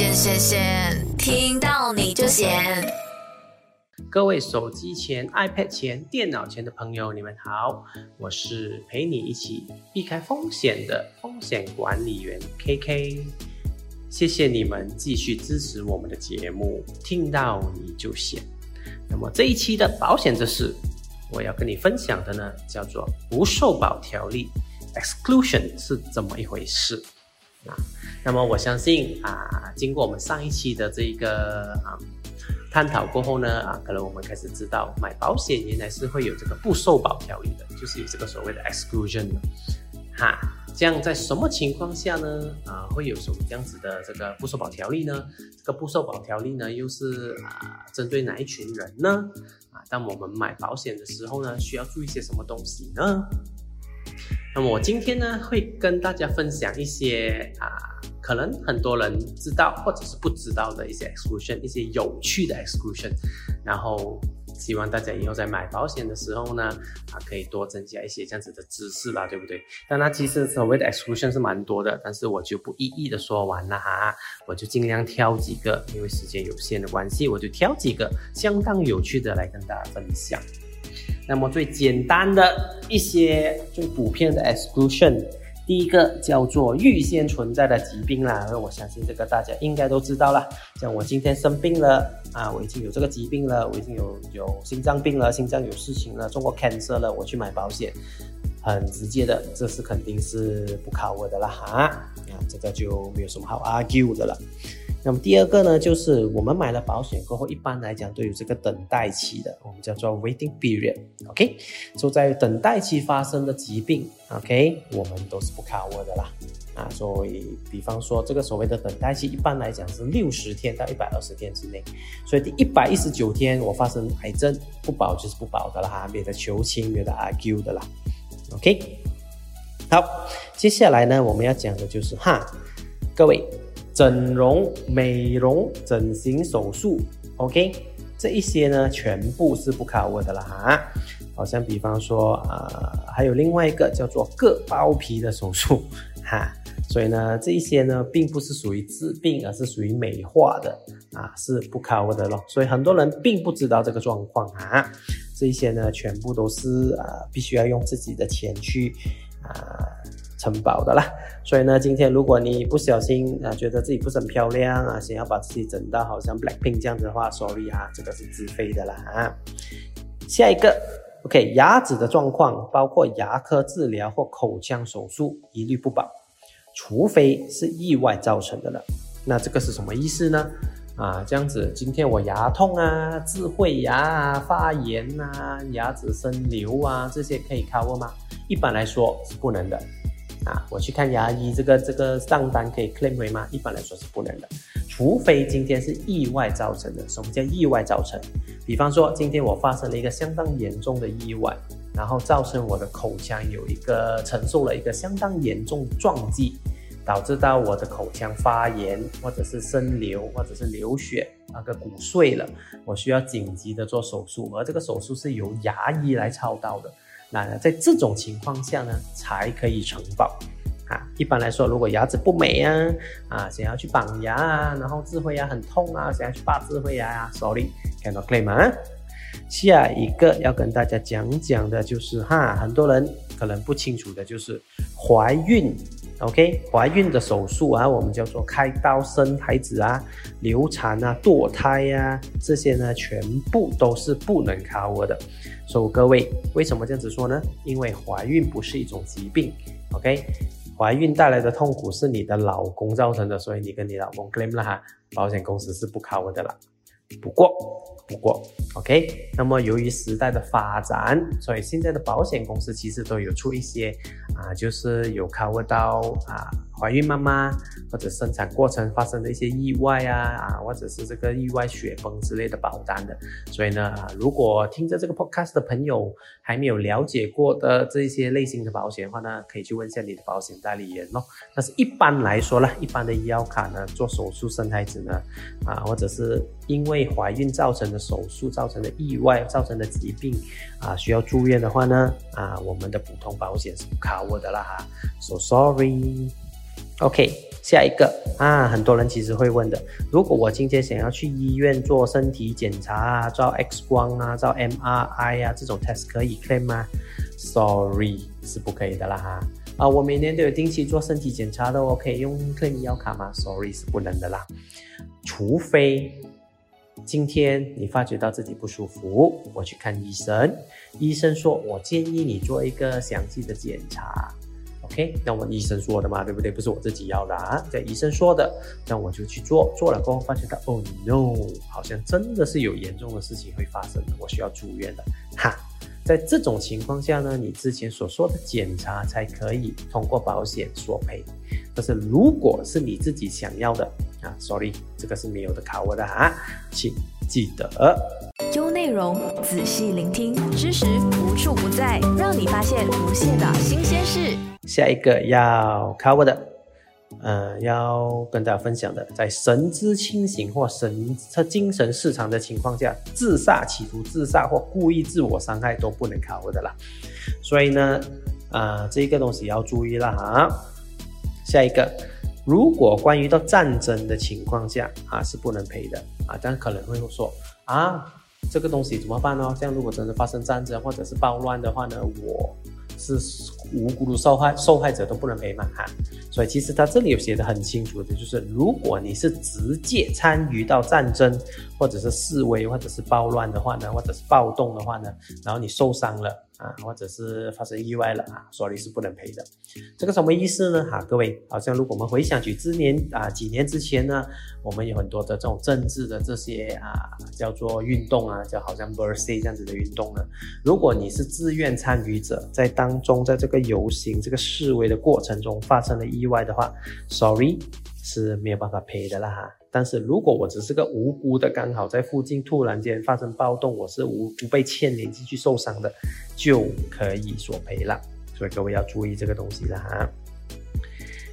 先先先，听到你就闲。各位手机前、iPad 前、电脑前的朋友，你们好，我是陪你一起避开风险的风险管理员 KK。谢谢你们继续支持我们的节目，听到你就闲。那么这一期的保险知识，我要跟你分享的呢，叫做不受保条例 （exclusion） 是怎么一回事啊？那么我相信啊，经过我们上一期的这一个啊探讨过后呢，啊，可能我们开始知道买保险原来是会有这个不受保条例的，就是有这个所谓的 exclusion 的，哈。这样在什么情况下呢？啊，会有什么这样子的这个不受保条例呢？这个不受保条例呢，又是啊针对哪一群人呢？啊，当我们买保险的时候呢，需要注意些什么东西呢？那么我今天呢，会跟大家分享一些啊，可能很多人知道或者是不知道的一些 exclusion，一些有趣的 exclusion，然后希望大家以后在买保险的时候呢，啊，可以多增加一些这样子的知识啦，对不对？但那其实所谓的 exclusion 是蛮多的，但是我就不一一的说完了哈，我就尽量挑几个，因为时间有限的关系，我就挑几个相当有趣的来跟大家分享。那么最简单的一些最普遍的 exclusion，第一个叫做预先存在的疾病啦，那我相信这个大家应该都知道啦。像我今天生病了啊，我已经有这个疾病了，我已经有有心脏病了，心脏有事情了，中过 cancer 了，我去买保险，很直接的，这是肯定是不考我的啦哈，啊，这个就没有什么好 argue 的了。那么第二个呢，就是我们买了保险过后，一般来讲都有这个等待期的，我们叫做 waiting period，OK？就在等待期发生的疾病，OK？我们都是不 cover 的啦，啊，所以比方说这个所谓的等待期，一般来讲是六十天到一百二十天之内，所以第一百一十九天我发生癌症，不保就是不保的啦哈，免得求情，免得 argue 的啦，OK？好，接下来呢，我们要讲的就是哈，各位。整容、美容、整形手术，OK，这一些呢，全部是不考我的了哈。好像比方说啊，还有另外一个叫做割包皮的手术哈。所以呢，这一些呢，并不是属于治病，而是属于美化的啊，是不考我的咯。所以很多人并不知道这个状况啊。这一些呢，全部都是啊，必须要用自己的钱去啊。承保的啦，所以呢，今天如果你不小心啊，觉得自己不是很漂亮啊，想要把自己整到好像 Blackpink 这样子的话，sorry 啊，这个是自费的啦啊。下一个，OK，牙齿的状况，包括牙科治疗或口腔手术，一律不保，除非是意外造成的了。那这个是什么意思呢？啊，这样子，今天我牙痛啊，智慧牙啊，发炎啊，牙齿生瘤啊，这些可以 cover 吗？一般来说是不能的。啊，我去看牙医，这个这个账单可以 claim 回吗？一般来说是不能的，除非今天是意外造成的。什么叫意外造成？比方说今天我发生了一个相当严重的意外，然后造成我的口腔有一个承受了一个相当严重撞击，导致到我的口腔发炎，或者是生瘤，或者是流血，那个骨碎了，我需要紧急的做手术，而这个手术是由牙医来操刀的。那在这种情况下呢，才可以承保啊。一般来说，如果牙齿不美啊，啊，想要去绑牙啊，然后智慧牙很痛啊，想要去拔智慧牙啊，sorry，cannot claim 啊。下一个要跟大家讲讲的就是哈，很多人可能不清楚的就是怀孕，OK，怀孕的手术啊，我们叫做开刀生孩子啊，流产啊，堕胎啊，这些呢，全部都是不能 cover 的。所以各位，为什么这样子说呢？因为怀孕不是一种疾病，OK？怀孕带来的痛苦是你的老公造成的，所以你跟你老公 claim 了哈，保险公司是不 cover 的啦。不过，不过，OK？那么由于时代的发展，所以现在的保险公司其实都有出一些啊，就是有 cover 到啊。怀孕妈妈或者生产过程发生的一些意外啊啊，或者是这个意外雪崩之类的保单的，所以呢，如果听着这个 podcast 的朋友还没有了解过的这些类型的保险的话呢，可以去问一下你的保险代理人咯。但是一般来说呢，一般的医药卡呢，做手术生孩子呢，啊，或者是因为怀孕造成的手术造成的意外造成的疾病啊，需要住院的话呢，啊，我们的普通保险是不 cover 的啦哈，so sorry。OK，下一个啊，很多人其实会问的，如果我今天想要去医院做身体检查啊，照 X 光啊，照 MRI 啊，这种 test 可以 claim 吗？Sorry，是不可以的啦哈。啊，我每年都有定期做身体检查的，我可以用 claim 医药卡吗？Sorry，是不能的啦，除非今天你发觉到自己不舒服，我去看医生，医生说我建议你做一个详细的检查。那我医生说的嘛，对不对？不是我自己要的啊，这医生说的，那我就去做。做了过后发现到哦 no，好像真的是有严重的事情会发生的，我需要住院的。哈，在这种情况下呢，你之前所说的检查才可以通过保险索赔。但是如果是你自己想要的啊，Sorry，这个是没有的卡我的啊，请记得。优内容，仔细聆听，知识无处不在，让你发现无限的新鲜事。下一个要 cover 的，呃，要跟大家分享的，在神志清醒或神他精神失常的情况下，自杀、企图自杀或故意自我伤害都不能 cover 的啦。所以呢，啊，这个东西要注意了哈。下一个，如果关于到战争的情况下啊，是不能赔的啊，但可能会说啊。这个东西怎么办呢？这样如果真的发生战争或者是暴乱的话呢，我是无辜的受害受害者都不能赔满哈。所以其实他这里有写的很清楚的，就是如果你是直接参与到战争或者是示威或者是暴乱的话呢，或者是暴动的话呢，然后你受伤了。啊，或者是发生意外了啊，，Sorry 是不能赔的。这个什么意思呢？哈，各位，好像如果我们回想起之年啊，几年之前呢，我们有很多的这种政治的这些啊，叫做运动啊，就好像 Birthday 这样子的运动呢。如果你是自愿参与者，在当中，在这个游行、这个示威的过程中发生了意外的话，Sorry 是没有办法赔的啦哈。但是如果我只是个无辜的，刚好在附近突然间发生暴动，我是无不被牵连进去受伤的，就可以索赔了。所以各位要注意这个东西了哈。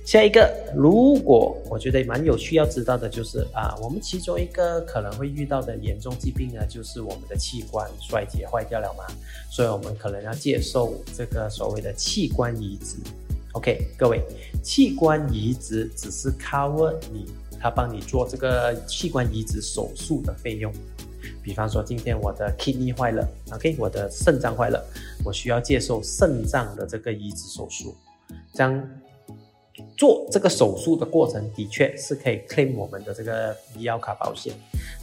下一个，如果我觉得蛮有趣要知道的就是啊，我们其中一个可能会遇到的严重疾病呢，就是我们的器官衰竭坏掉了嘛，所以我们可能要接受这个所谓的器官移植。OK，各位，器官移植只是 cover 你。他帮你做这个器官移植手术的费用，比方说今天我的 kidney 坏了，OK，我的肾脏坏了，我需要接受肾脏的这个移植手术，这样做这个手术的过程的确是可以 claim 我们的这个医药卡保险，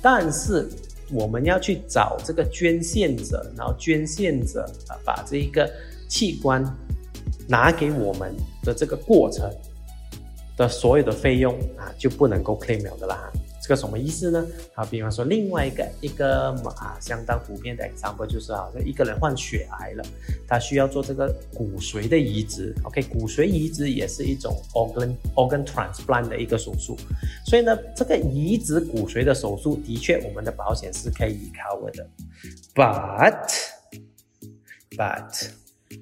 但是我们要去找这个捐献者，然后捐献者啊把这一个器官拿给我们的这个过程。的所有的费用啊就不能够 claim 了的啦，这个什么意思呢？好，比方说另外一个一个啊相当普遍的 example 就是啊，一个人患血癌了，他需要做这个骨髓的移植，OK，骨髓移植也是一种 organ organ transplant 的一个手术，所以呢，这个移植骨髓的手术的确我们的保险是可以 cover 的，but but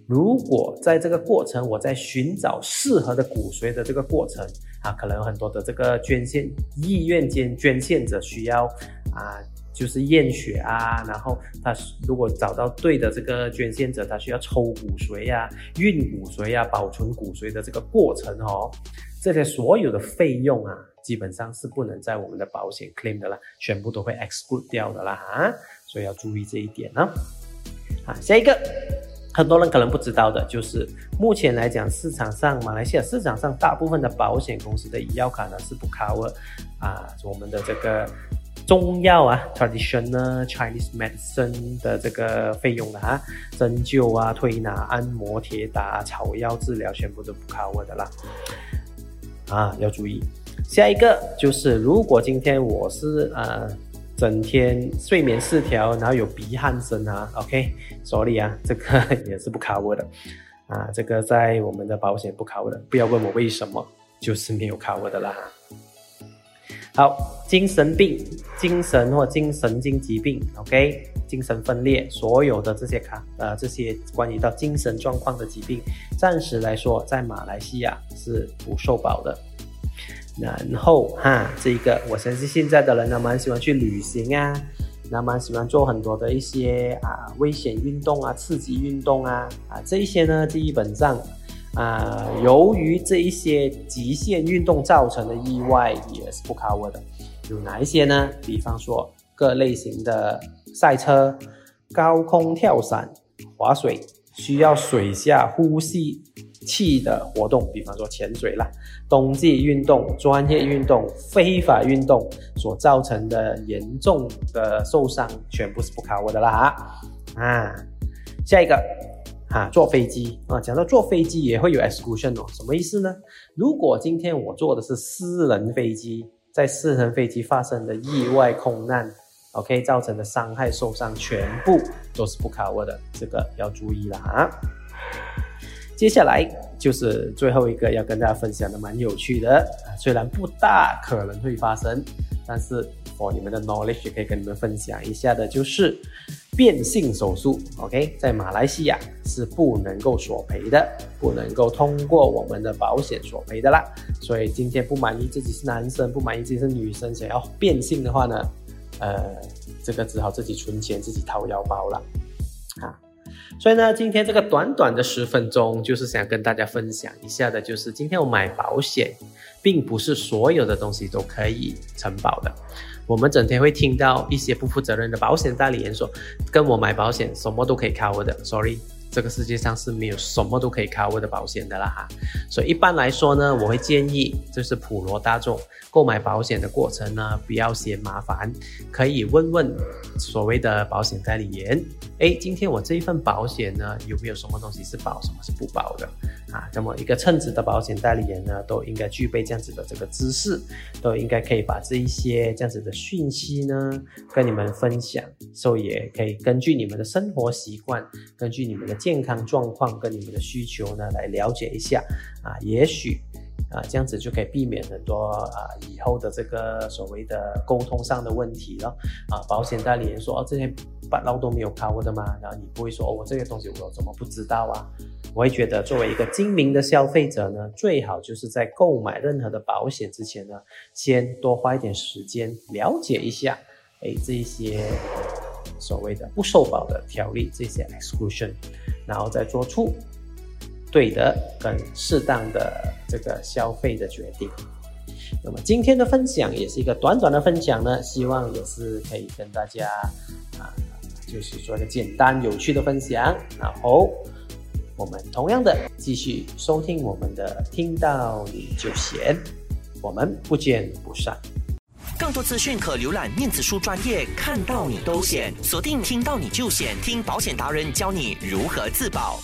如果在这个过程，我在寻找适合的骨髓的这个过程啊，可能有很多的这个捐献意愿捐捐献者需要啊，就是验血啊，然后他如果找到对的这个捐献者，他需要抽骨髓呀、运骨髓呀、保存骨髓的这个过程哦，这些所有的费用啊，基本上是不能在我们的保险 claim 的啦，全部都会 exclude 掉的啦啊，所以要注意这一点呢。好，下一个。很多人可能不知道的，就是目前来讲，市场上马来西亚市场上大部分的保险公司的医药卡呢是不 cover 啊，我们的这个中药啊，traditional Chinese medicine 的这个费用的哈，针灸啊、推拿、按摩、铁打、草药治疗，全部都不 cover 的啦。啊，要注意。下一个就是，如果今天我是呃。整天睡眠失调，然后有鼻鼾声啊，OK，所以啊，这个 也是不卡我的啊，这个在我们的保险不卡我的，不要问我为什么，就是没有卡我的啦。好，精神病、精神或精神经疾病，OK，精神分裂，所有的这些卡，呃，这些关于到精神状况的疾病，暂时来说，在马来西亚是不受保的。然后哈，这一个我相信现在的人呢，蛮喜欢去旅行啊，那蛮喜欢做很多的一些啊危险运动啊、刺激运动啊啊，这一些呢，基本上啊，由于这一些极限运动造成的意外也是不 cover 的。有哪一些呢？比方说各类型的赛车、高空跳伞、划水，需要水下呼吸器的活动，比方说潜水啦。冬季运动、专业运动、非法运动所造成的严重的受伤，全部是不卡我的啦。啊，下一个。啊，坐飞机啊，讲到坐飞机也会有 exclusion 哦，什么意思呢？如果今天我坐的是私人飞机，在私人飞机发生的意外空难，OK，造成的伤害受伤全部都是不 cover 的，这个要注意了啊。接下来就是最后一个要跟大家分享的，蛮有趣的，虽然不大可能会发生，但是我你们的 knowledge 可以跟你们分享一下的，就是。变性手术，OK，在马来西亚是不能够索赔的，不能够通过我们的保险索赔的啦。所以今天不满意自己是男生，不满意自己是女生，想要变性的话呢，呃，这个只好自己存钱，自己掏腰包了，啊。所以呢，今天这个短短的十分钟，就是想跟大家分享一下的，就是今天我买保险，并不是所有的东西都可以承保的。我们整天会听到一些不负责任的保险代理人说，跟我买保险什么都可以 cover 的，sorry。这个世界上是没有什么都可以 cover 的保险的啦哈，所以一般来说呢，我会建议就是普罗大众购买保险的过程呢，不要嫌麻烦，可以问问所谓的保险代理人，哎，今天我这一份保险呢，有没有什么东西是保，什么是不保的啊？那么一个称职的保险代理人呢，都应该具备这样子的这个知识，都应该可以把这一些这样子的讯息呢，跟你们分享，所以也可以根据你们的生活习惯，根据你们的。健康状况跟你们的需求呢，来了解一下啊，也许啊这样子就可以避免很多啊以后的这个所谓的沟通上的问题了啊。保险代理人说哦这些半劳都没有考过的吗？然后你不会说哦我这些东西我怎么不知道啊？我会觉得作为一个精明的消费者呢，最好就是在购买任何的保险之前呢，先多花一点时间了解一下，哎这一些。所谓的不受保的条例，这些 exclusion，然后再做出对的跟适当的这个消费的决定。那么今天的分享也是一个短短的分享呢，希望也是可以跟大家啊，就是做一个简单有趣的分享。然后我们同样的继续收听我们的听到你就闲，我们不见不散。更多资讯可浏览面子书专业，看到你都险，锁定听到你就险，听保险达人教你如何自保。